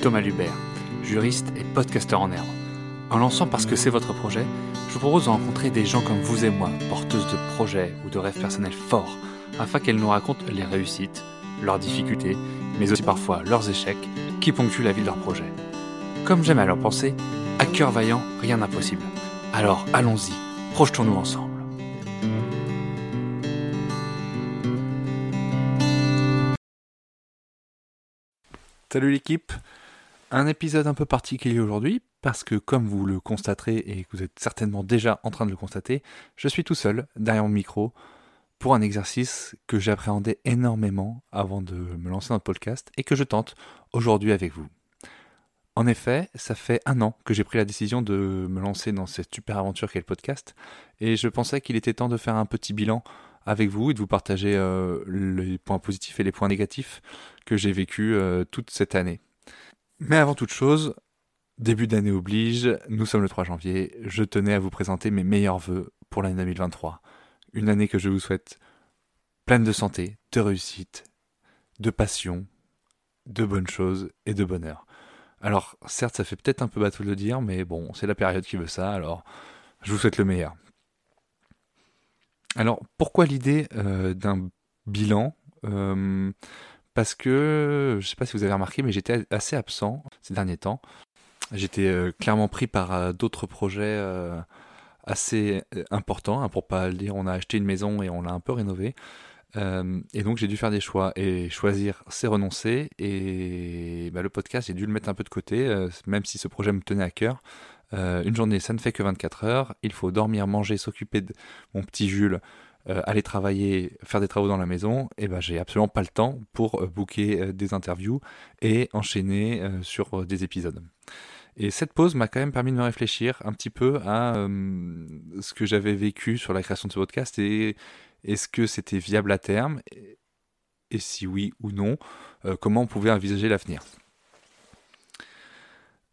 Thomas Lubert, juriste et podcasteur en herbe. En lançant parce que c'est votre projet, je vous propose de rencontrer des gens comme vous et moi, porteuses de projets ou de rêves personnels forts, afin qu'elles nous racontent les réussites, leurs difficultés, mais aussi parfois leurs échecs qui ponctuent la vie de leur projet. Comme j'aime à leur penser, à cœur vaillant, rien d'impossible. Alors allons-y, projetons-nous ensemble. Salut l'équipe Un épisode un peu particulier aujourd'hui parce que comme vous le constaterez et que vous êtes certainement déjà en train de le constater, je suis tout seul derrière mon micro pour un exercice que j'appréhendais énormément avant de me lancer dans le podcast et que je tente aujourd'hui avec vous. En effet, ça fait un an que j'ai pris la décision de me lancer dans cette super aventure qu'est le podcast et je pensais qu'il était temps de faire un petit bilan avec vous et de vous partager euh, les points positifs et les points négatifs que j'ai vécu euh, toute cette année. Mais avant toute chose, début d'année oblige, nous sommes le 3 janvier, je tenais à vous présenter mes meilleurs voeux pour l'année 2023. Une année que je vous souhaite pleine de santé, de réussite, de passion, de bonnes choses et de bonheur. Alors certes ça fait peut-être un peu bateau de le dire, mais bon, c'est la période qui veut ça, alors je vous souhaite le meilleur. Alors, pourquoi l'idée euh, d'un bilan euh, Parce que, je ne sais pas si vous avez remarqué, mais j'étais assez absent ces derniers temps. J'étais euh, clairement pris par d'autres projets assez importants. Hein, pour pas le dire, on a acheté une maison et on l'a un peu rénovée. et donc j'ai dû faire des choix et choisir c'est renoncer et bah, le podcast j'ai dû le mettre un peu de côté même si ce projet me tenait à cœur euh, une journée, ça ne fait que 24 heures. Il faut dormir, manger, s'occuper de mon petit Jules, euh, aller travailler, faire des travaux dans la maison. Et ben, j'ai absolument pas le temps pour euh, booker des interviews et enchaîner sur des épisodes. Et cette pause m'a quand même permis de me réfléchir un petit peu à ce que j'avais vécu sur la création de ce podcast et est-ce que c'était viable à terme? Et si oui ou non, comment on pouvait envisager l'avenir?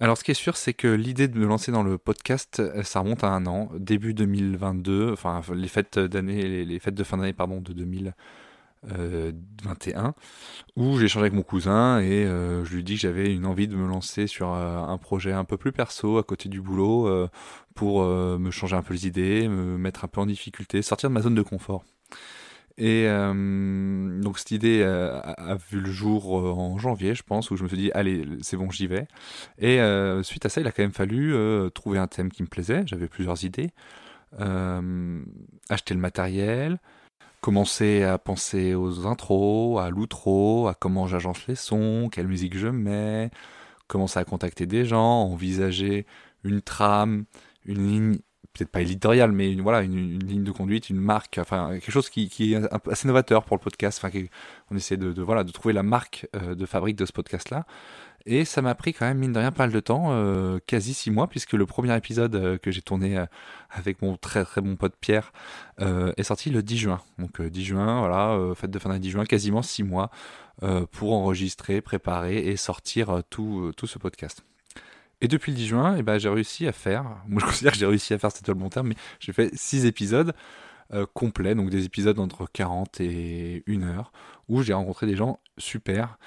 Alors, ce qui est sûr, c'est que l'idée de me lancer dans le podcast, euh, ça remonte à un an, début 2022, enfin les fêtes d'année, les fêtes de fin d'année, pardon, de 2021, où j'ai échangé avec mon cousin et euh, je lui dis que j'avais une envie de me lancer sur euh, un projet un peu plus perso à côté du boulot pour me changer un peu les idées, me mettre un peu en difficulté, sortir de ma zone de confort. Et euh, donc cette idée euh, a, vu le jour euh, en janvier, je pense, où je me suis dit, allez, c'est bon, j'y vais. Et suite à ça, il a quand même fallu trouver un thème qui me plaisait. J'avais plusieurs idées. acheter le matériel, commencer à penser aux intros, à l'outro, à comment j'agence les sons, quelle musique je mets, commencer à contacter des gens, envisager une trame, une ligne peut-être pas éditorial, mais une, voilà, une, ligne de conduite, une marque, enfin quelque chose qui, est assez novateur pour le podcast. Enfin, on essaie de, de, voilà de trouver la marque euh, de fabrique de ce podcast-là. Et ça m'a pris quand même mine de rien pas mal de temps, euh, quasi six mois, puisque le premier épisode euh, que j'ai tourné avec mon très très bon pote Pierre est sorti le 10 juin. Donc 10 juin, voilà, fête de fin d'année 10 juin, quasiment six mois pour enregistrer, préparer et sortir tout, tout ce podcast. Et depuis le 10 juin, eh ben, j'ai réussi à faire, moi je considère que j'ai réussi à faire, c'était le bon terme, mais j'ai fait 6 épisodes euh, complets, donc des épisodes entre 40 et 1 heure, où j'ai rencontré des gens super.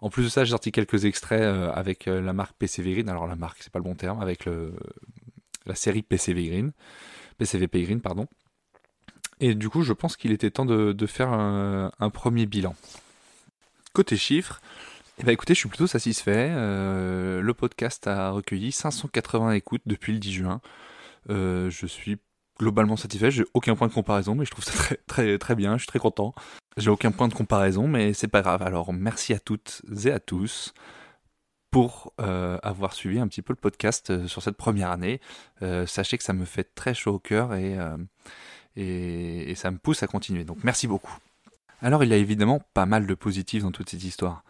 En plus de ça, j'ai sorti quelques extraits euh, avec euh, la marque PCV Green, alors la marque, c'est pas le bon terme, avec le, la série PCV Green, PCVP Green, pardon. Et du coup, je pense qu'il était temps de, faire un premier bilan. Côté chiffres, eh ben écoutez, je suis plutôt satisfait. Euh, le podcast a recueilli 580 écoutes depuis le 10 juin. Euh, je suis globalement satisfait. J'ai aucun point de comparaison, mais je trouve ça très très bien. Je suis très content. J'ai aucun point de comparaison, mais c'est pas grave. Alors merci à toutes et à tous pour euh, avoir suivi un petit peu le podcast sur cette première année. sachez que ça me fait très chaud au cœur et, et ça me pousse à continuer. Donc merci beaucoup. Alors il y a évidemment pas mal de positifs dans toute cette histoire.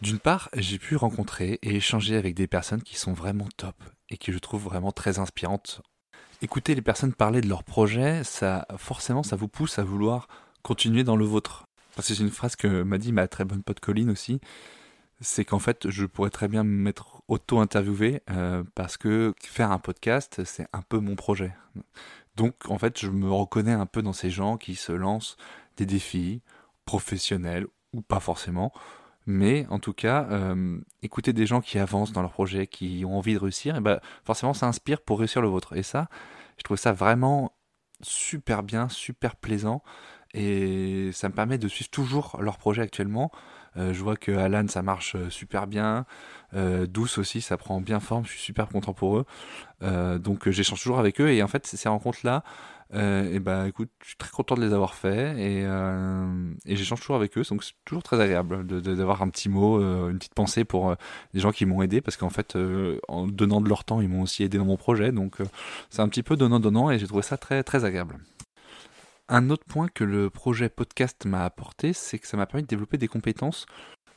D'une part, j'ai pu rencontrer et échanger avec des personnes qui sont vraiment top et qui je trouve vraiment très inspirantes. Écouter les personnes parler de leurs projets, ça forcément ça vous pousse à vouloir continuer dans le vôtre. Que c'est une phrase que m'a dit ma très bonne pote Colline aussi, c'est qu'en fait je pourrais très bien me mettre auto-interviewé euh, parce que faire un podcast c'est un peu mon projet. Donc en fait je me reconnais un peu dans ces gens qui se lancent des défis professionnels ou pas forcément Mais en tout cas, écouter des gens qui avancent dans leur projet, qui ont envie de réussir, et ben, forcément ça inspire pour réussir le vôtre. Et ça, je trouve ça vraiment super bien, super plaisant. Et ça me permet de suivre toujours leur projet actuellement. Euh, je vois que Alan, ça marche euh, super bien. Euh, Douce aussi, ça prend bien forme. Je suis super content pour eux. donc j'échange toujours avec eux. Et en fait, ces rencontres-là, et bah écoute, je suis très content de les avoir fait et, et j'échange toujours avec eux, donc c'est toujours très agréable d'avoir de, un petit mot, une petite pensée pour des gens qui m'ont aidé parce qu'en fait, en donnant de leur temps, ils m'ont aussi aidé dans mon projet, donc c'est un petit peu donnant-donnant et j'ai trouvé ça très très agréable. Un autre point que le projet podcast m'a apporté, c'est que ça m'a permis de développer des compétences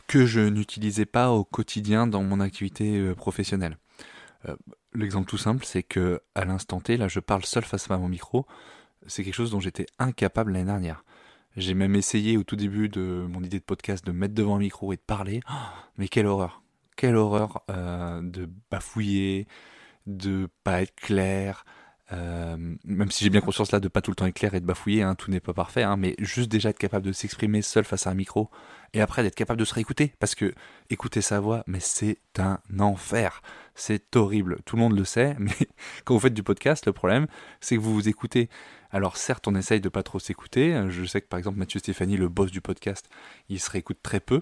que je n'utilisais pas au quotidien dans mon activité euh, professionnelle. L'exemple tout simple, c'est que à l'instant T, là, je parle seul face à mon micro. C'est quelque chose dont j'étais incapable l'année dernière. J'ai même essayé au tout début de mon idée de podcast de mettre devant un micro et de parler. mais quelle horreur Quelle horreur euh, de bafouiller, de pas être clair, euh, même si j'ai bien conscience là de pas tout le temps être clair et de bafouiller, hein, tout n'est pas parfait, hein, mais juste déjà être capable de s'exprimer seul face à un micro et après d'être capable de se réécouter parce que écouter sa voix, mais c'est un enfer, c'est horrible, tout le monde le sait, mais quand vous faites du podcast, le problème c'est que vous vous écoutez. Alors certes, on essaye de pas trop s'écouter. Je sais que par exemple Mathieu Stéphanie, le boss du podcast, il se réécoute très peu.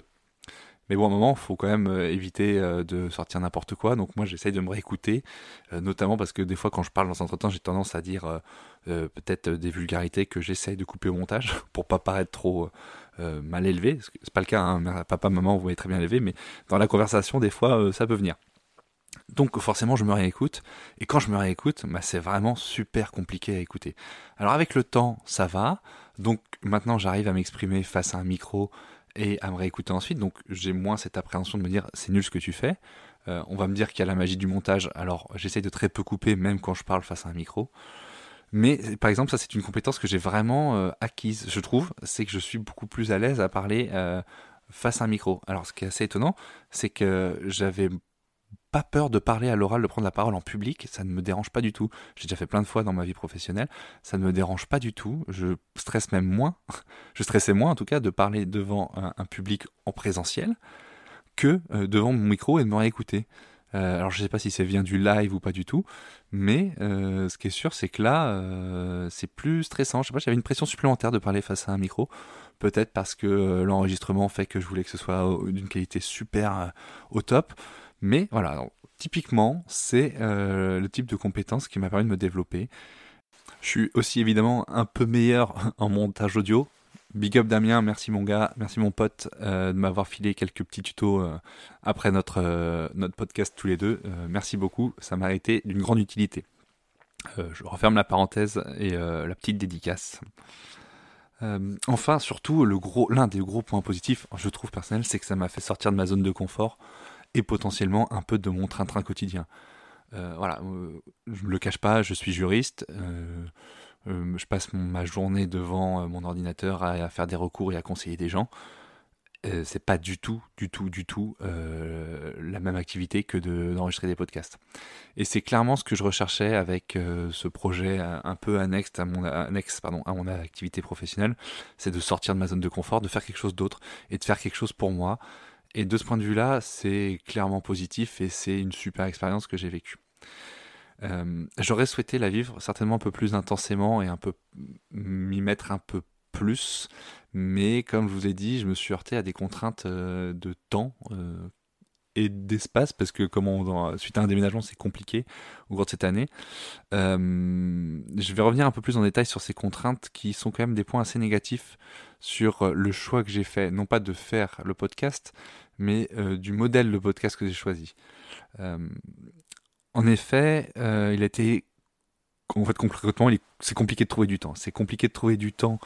Mais bon, à un moment, faut quand même euh, éviter euh, de sortir n'importe quoi. Donc moi, j'essaye de me réécouter, euh, notamment parce que des fois, quand je parle dans un entretien, j'ai tendance à dire peut-être des vulgarités que j'essaye de couper au montage pour pas paraître trop mal élevé. C'est pas le cas, hein, papa, maman, vous voyez très bien élevé, mais dans la conversation, des fois, ça peut venir. Donc forcément, je me réécoute. Et quand je me réécoute, bah, c'est vraiment super compliqué à écouter. Alors avec le temps, ça va. Donc maintenant, j'arrive à m'exprimer face à un micro et à me réécouter ensuite. Donc j'ai moins cette appréhension de me dire c'est nul ce que tu fais. Euh, on va me dire qu'il y a la magie du montage, alors j'essaye de très peu couper même quand je parle face à un micro. Mais par exemple, ça c'est une compétence que j'ai vraiment euh, acquise, je trouve, c'est que je suis beaucoup plus à l'aise à parler euh, face à un micro. Alors ce qui est assez étonnant, c'est que j'avais pas peur de parler à l'oral, de prendre la parole en public, ça ne me dérange pas du tout. J'ai déjà fait plein de fois dans ma vie professionnelle, ça ne me dérange pas du tout. Je stresse même moins, je stressais moins en tout cas de parler devant un, public en présentiel que euh, devant mon micro et de me réécouter. Euh, alors je sais pas si ça vient du live ou pas du tout, mais euh, ce qui est sûr c'est que là c'est plus stressant. Je sais pas, j'avais une pression supplémentaire de parler face à un micro. Peut-être parce que l'enregistrement fait que je voulais que ce soit d'une qualité super au top. Mais voilà, typiquement, c'est euh, le type de compétence qui m'a permis de me développer. Je suis aussi évidemment un peu meilleur en montage audio. Big up Damien, merci mon gars, merci mon pote euh, de m'avoir filé quelques petits tutos euh, après notre, notre podcast tous les deux. merci beaucoup, ça m'a été d'une grande utilité. je referme la parenthèse et la petite dédicace. enfin, surtout, l'un des gros points positifs, je trouve personnel, c'est que ça m'a fait sortir de ma zone de confort et potentiellement un peu de mon train-train quotidien. Euh, voilà, euh, je ne le cache pas, je suis juriste. Euh, je passe ma journée devant mon ordinateur à, faire des recours et à conseiller des gens. c'est pas du tout, du tout, du tout la même activité que d'enregistrer des podcasts. Et c'est clairement ce que je recherchais avec ce projet un peu annexe à mon, annexe, pardon, à mon activité professionnelle, c'est de sortir de ma zone de confort, de faire quelque chose d'autre et de faire quelque chose pour moi et de ce point de vue-là, c'est clairement positif et c'est une super expérience que j'ai vécue. Euh, j'aurais souhaité la vivre certainement un peu plus intensément et un peu m'y mettre un peu plus, mais comme je vous ai dit, je me suis heurté à des contraintes euh, de temps euh, et d'espace parce que suite à un déménagement c'est compliqué au cours de cette année. je vais revenir un peu plus en détail sur ces contraintes qui sont quand même des points assez négatifs sur le choix que j'ai fait, non pas de faire le podcast, mais euh, du modèle de podcast que j'ai choisi. Euh, en effet, euh, il a été. En fait, concrètement, c'est compliqué de trouver du temps. C'est compliqué de trouver du temps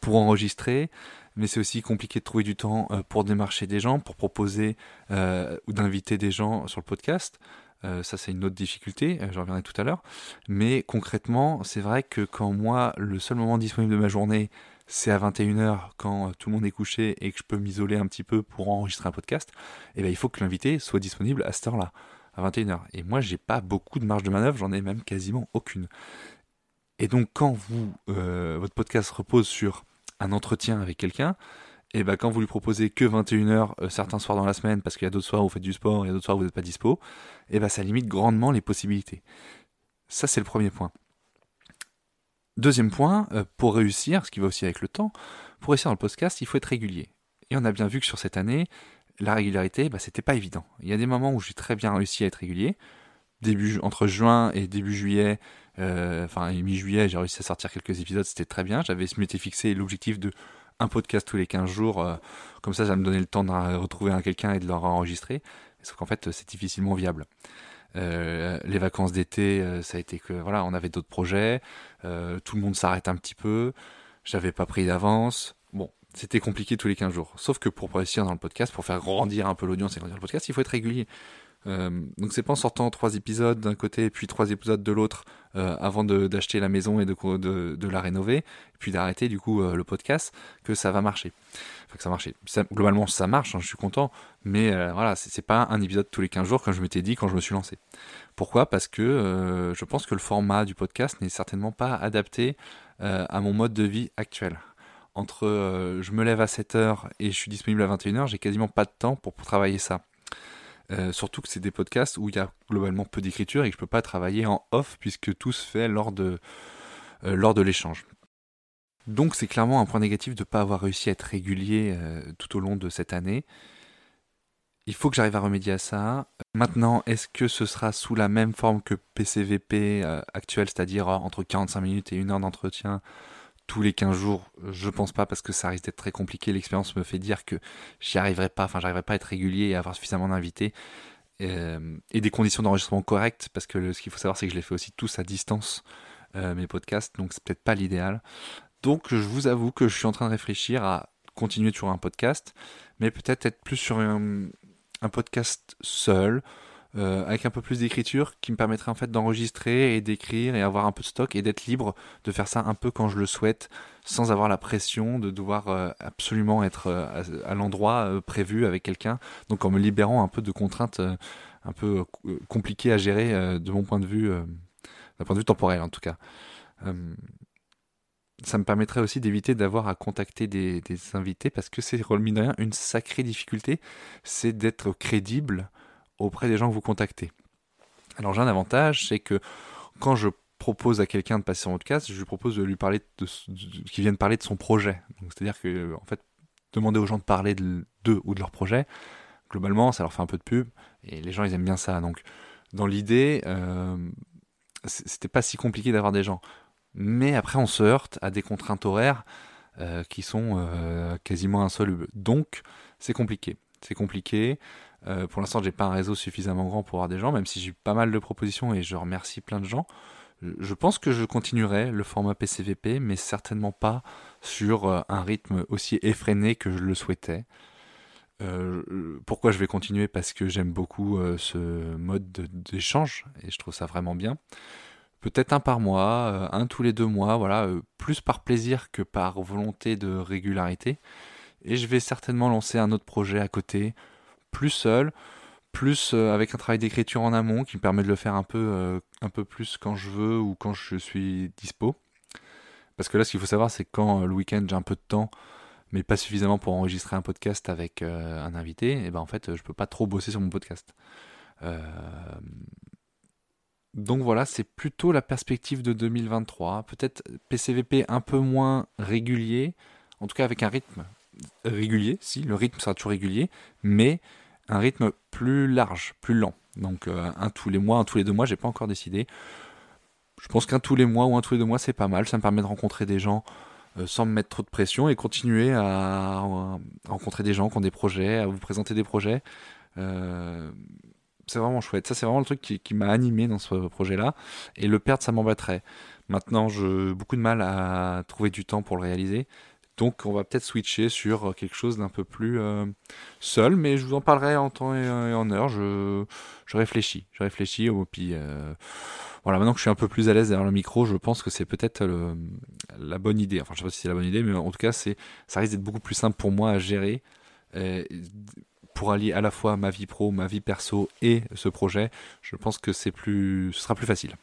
pour enregistrer, mais c'est aussi compliqué de trouver du temps pour démarcher des gens, pour proposer ou d'inviter des gens sur le podcast. ça, c'est une autre difficulté, j'en reviendrai tout à l'heure. Mais concrètement, c'est vrai que quand moi, le seul moment disponible de ma journée, c'est à 21h quand euh, tout le monde est couché et que je peux m'isoler un petit peu pour enregistrer un podcast, et eh ben, il faut que l'invité soit disponible à cette heure-là, à 21h. Et moi, j'ai pas beaucoup de marge de manœuvre, j'en ai même quasiment aucune. Et donc, quand vous, euh, votre podcast repose sur un entretien avec quelqu'un, et bah quand vous lui proposez que 21h euh, certains soirs dans la semaine, parce qu'il y a d'autres soirs où vous faites du sport, il y a d'autres soirs où vous n'êtes pas dispo, et bah ça limite grandement les possibilités. Ça c'est le premier point. Deuxième point, euh, pour réussir, ce qui va aussi avec le temps, pour réussir dans le podcast, il faut être régulier. Et on a bien vu que sur cette année, la régularité, bah, c'était pas évident. Il y a des moments où j'ai très bien réussi à être régulier. Entre juin et début juillet, euh, enfin mi-juillet, j'ai réussi à sortir quelques épisodes, c'était très bien. J'avais m'étais fixé l'objectif de un podcast tous les 15 jours, euh, comme ça ça me donnait le temps de retrouver un quelqu'un et de leur enregistrer. Sauf qu'en fait c'est difficilement viable. Euh, les vacances d'été, ça a été que voilà, on avait d'autres projets, tout le monde s'arrête un petit peu, j'avais pas pris d'avance. Bon, c'était compliqué tous les 15 jours. Sauf que pour réussir dans le podcast, pour faire grandir un peu l'audience et grandir le podcast, il faut être régulier. Euh, donc c'est pas en sortant trois épisodes d'un côté et puis trois épisodes de l'autre euh, avant d'acheter la maison et de, de, la rénover, puis d'arrêter du coup euh, le podcast, que ça va marcher. Enfin que ça marche. globalement ça marche, hein, je suis content, mais voilà, c'est pas un épisode tous les 15 jours comme je m'étais dit quand je me suis lancé. Pourquoi? Parce que je pense que le format du podcast n'est certainement pas adapté à mon mode de vie actuel entre je me lève à 7h et je suis disponible à 21h, j'ai quasiment pas de temps pour travailler ça. Euh, surtout que c'est des podcasts où il y a globalement peu d'écriture et que je peux pas travailler en off puisque tout se fait lors de, euh, l'échange. Donc c'est clairement un point négatif de ne pas avoir réussi à être régulier euh, tout au long de cette année. Il faut que j'arrive à remédier à ça. Maintenant, est-ce que ce sera sous la même forme que PCVP actuel, c'est-à-dire entre 45 minutes et une heure d'entretien tous les 15 jours, je pense pas parce que ça risque d'être très compliqué. L'expérience me fait dire que j'y arriverai pas, enfin j'arriverai pas à être régulier et avoir suffisamment d'invités euh, et des conditions d'enregistrement correctes parce que ce qu'il faut savoir c'est que je les fais aussi tous à distance euh, mes podcasts donc c'est peut-être pas l'idéal. Donc je vous avoue que je suis en train de réfléchir à continuer toujours un podcast mais peut-être être plus sur un podcast seul euh, avec un peu plus d'écriture qui me permettrait en fait d'enregistrer et d'écrire et avoir un peu de stock et d'être libre de faire ça un peu quand je le souhaite sans avoir la pression de devoir euh, absolument être euh, à, l'endroit prévu avec quelqu'un. Donc en me libérant un peu de contraintes un peu compliquées à gérer de mon point de vue d'un point de vue temporel en tout cas. Ça me permettrait aussi d'éviter d'avoir à contacter des, invités parce que c'est mine de rien une sacrée difficulté, c'est d'être crédible auprès des gens que vous contactez. Alors j'ai un avantage, c'est que quand je propose à quelqu'un de passer sur podcast, je lui propose de lui parler de, qu'il vienne parler de son projet. c'est-à-dire que en fait, demander aux gens de parler d'eux ou de leur projet, globalement, ça leur fait un peu de pub et les gens ils aiment bien ça. Donc dans l'idée, euh, c'était pas si compliqué d'avoir des gens. Mais après, on se heurte à des contraintes horaires euh, qui sont euh, quasiment insolubles. Donc, c'est compliqué. C'est compliqué. Euh, pour l'instant, j'ai pas un réseau suffisamment grand pour avoir des gens, même si j'ai eu pas mal de propositions et je remercie plein de gens. Je pense que je continuerai le format PCVP, mais certainement pas sur euh, un rythme aussi effréné que je le souhaitais. Euh, pourquoi je vais continuer? Parce que j'aime beaucoup ce mode d'échange et je trouve ça vraiment bien. Peut-être un par mois, un tous les deux mois, voilà, plus par plaisir que par volonté de régularité. Et je vais certainement lancer un autre projet à côté, plus seul, plus euh, avec un travail d'écriture en amont qui me permet de le faire un peu, euh, un peu plus quand je veux ou quand je suis dispo. Parce que là, ce qu'il faut savoir, c'est quand euh, le week-end j'ai un peu de temps, mais pas suffisamment pour enregistrer un podcast avec un invité, et ben en fait, je peux pas trop bosser sur mon podcast. Donc voilà, c'est plutôt la perspective de 2023. Peut-être PCVP un peu moins régulier, en tout cas avec un rythme régulier, si, le rythme sera toujours régulier, mais un rythme plus large, plus lent. Donc euh, un tous les mois, un tous les deux mois, j'ai pas encore décidé. Je pense qu'un tous les mois ou un tous les deux mois, c'est pas mal. Ça me permet de rencontrer des gens euh, sans me mettre trop de pression et continuer à, rencontrer des gens qui ont des projets, à vous présenter des projets. Euh, c'est vraiment chouette. Ça, c'est vraiment le truc qui, m'a animé dans ce projet-là. Et le perdre, ça m'embêterait. Maintenant, j'ai beaucoup de mal à trouver du temps pour le réaliser. Donc on va peut-être switcher sur quelque chose d'un peu plus euh, seul, mais je vous en parlerai en temps et, en heure. Je, réfléchis, je réfléchis. Puis euh, voilà, maintenant que je suis un peu plus à l'aise derrière le micro, je pense que c'est peut-être la bonne idée. Enfin, je sais pas si c'est la bonne idée, mais en tout cas, c'est, ça risque d'être beaucoup plus simple pour moi à gérer. Euh, pour allier à la fois ma vie pro, ma vie perso et ce projet, je pense que c'est plus, ce sera plus facile.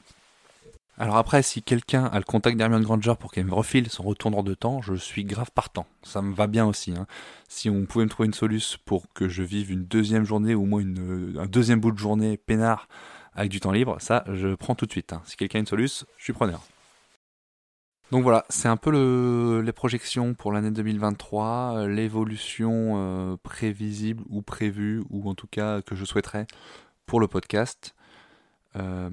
Alors après, si quelqu'un a le contact d'Hermione Granger pour qu'elle me refile son retour de temps, je suis grave partant. Ça me va bien aussi. Hein. Si on pouvait me trouver une solution pour que je vive une deuxième journée ou au moins une, un deuxième bout de journée peinard avec du temps libre, ça, je prends tout de suite. Hein. Si quelqu'un a une solution, je suis preneur. Donc voilà, c'est un peu le, les projections pour l'année 2023, euh, l'évolution euh, prévisible ou prévue, ou en tout cas que je souhaiterais pour le podcast. Euh,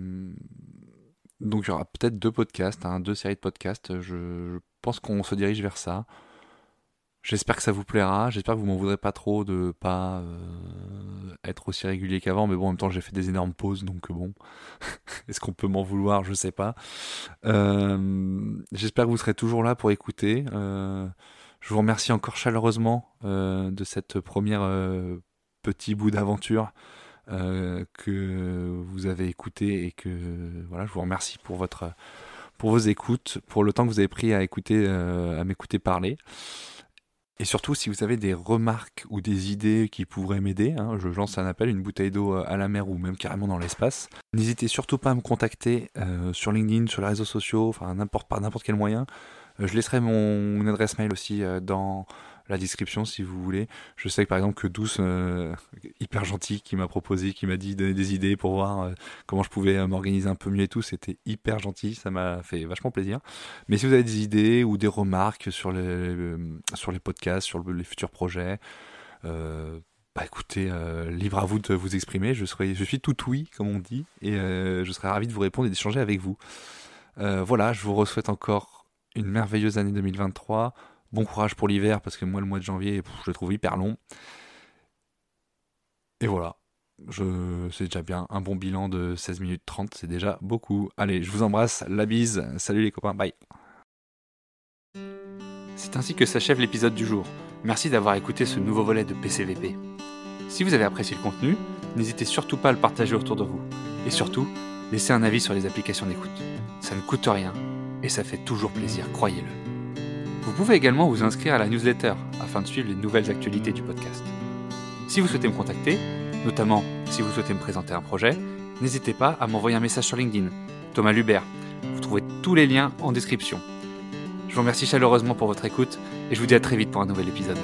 donc il y aura peut-être deux podcasts, hein, deux séries de podcasts. Je, pense qu'on se dirige vers ça. J'espère que ça vous plaira. J'espère que vous m'en voudrez pas trop de pas euh, être aussi régulier qu'avant. Mais bon, en même temps, j'ai fait des énormes pauses, donc bon, est-ce qu'on peut m'en vouloir? Je sais pas. Euh, j'espère que vous serez toujours là pour écouter. Euh, je vous remercie encore chaleureusement de cette première petit bout d'aventure euh, que vous avez écouté et que voilà, je vous remercie pour votre pour vos écoutes, pour le temps que vous avez pris à écouter, euh, à m'écouter parler. Et surtout, si vous avez des remarques ou des idées qui pourraient m'aider, hein, je lance un appel, une bouteille d'eau à la mer ou même carrément dans l'espace. N'hésitez surtout pas à me contacter euh, sur LinkedIn, sur les réseaux sociaux, enfin n'importe par n'importe quel moyen. je laisserai mon, adresse mail aussi dans la description si vous voulez. Je sais que par exemple que Douce, euh, hyper gentil, qui m'a proposé, qui m'a dit des idées pour voir euh, comment je pouvais euh, m'organiser un peu mieux et tout, c'était hyper gentil, ça m'a fait vachement plaisir. Mais si vous avez des idées ou des remarques sur les, sur les podcasts, sur les futurs projets, bah écoutez, libre à vous de vous exprimer. Je, serai, je suis tout oui, comme on dit, et je serai ravi de vous répondre et d'échanger avec vous. voilà, je vous souhaite encore une merveilleuse année 2023. Bon courage pour l'hiver parce que moi le mois de janvier je le trouve hyper long. Et voilà. Je, c'est déjà bien. Un bon bilan de 16 minutes 30, c'est déjà beaucoup. Allez, je vous embrasse, la bise, salut les copains, bye. C'est ainsi que s'achève l'épisode du jour. Merci d'avoir écouté ce nouveau volet de PCVP. Si vous avez apprécié le contenu, n'hésitez surtout pas à le partager autour de vous. Et surtout, laissez un avis sur les applications d'écoute. Ça ne coûte rien et ça fait toujours plaisir, croyez-le. Vous pouvez également vous inscrire à la newsletter afin de suivre les nouvelles actualités du podcast. Si vous souhaitez me contacter, notamment si vous souhaitez me présenter un projet, n'hésitez pas à m'envoyer un message sur LinkedIn. Thomas Lubert. Vous trouvez tous les liens en description. Je vous remercie chaleureusement pour votre écoute et je vous dis à très vite pour un nouvel épisode.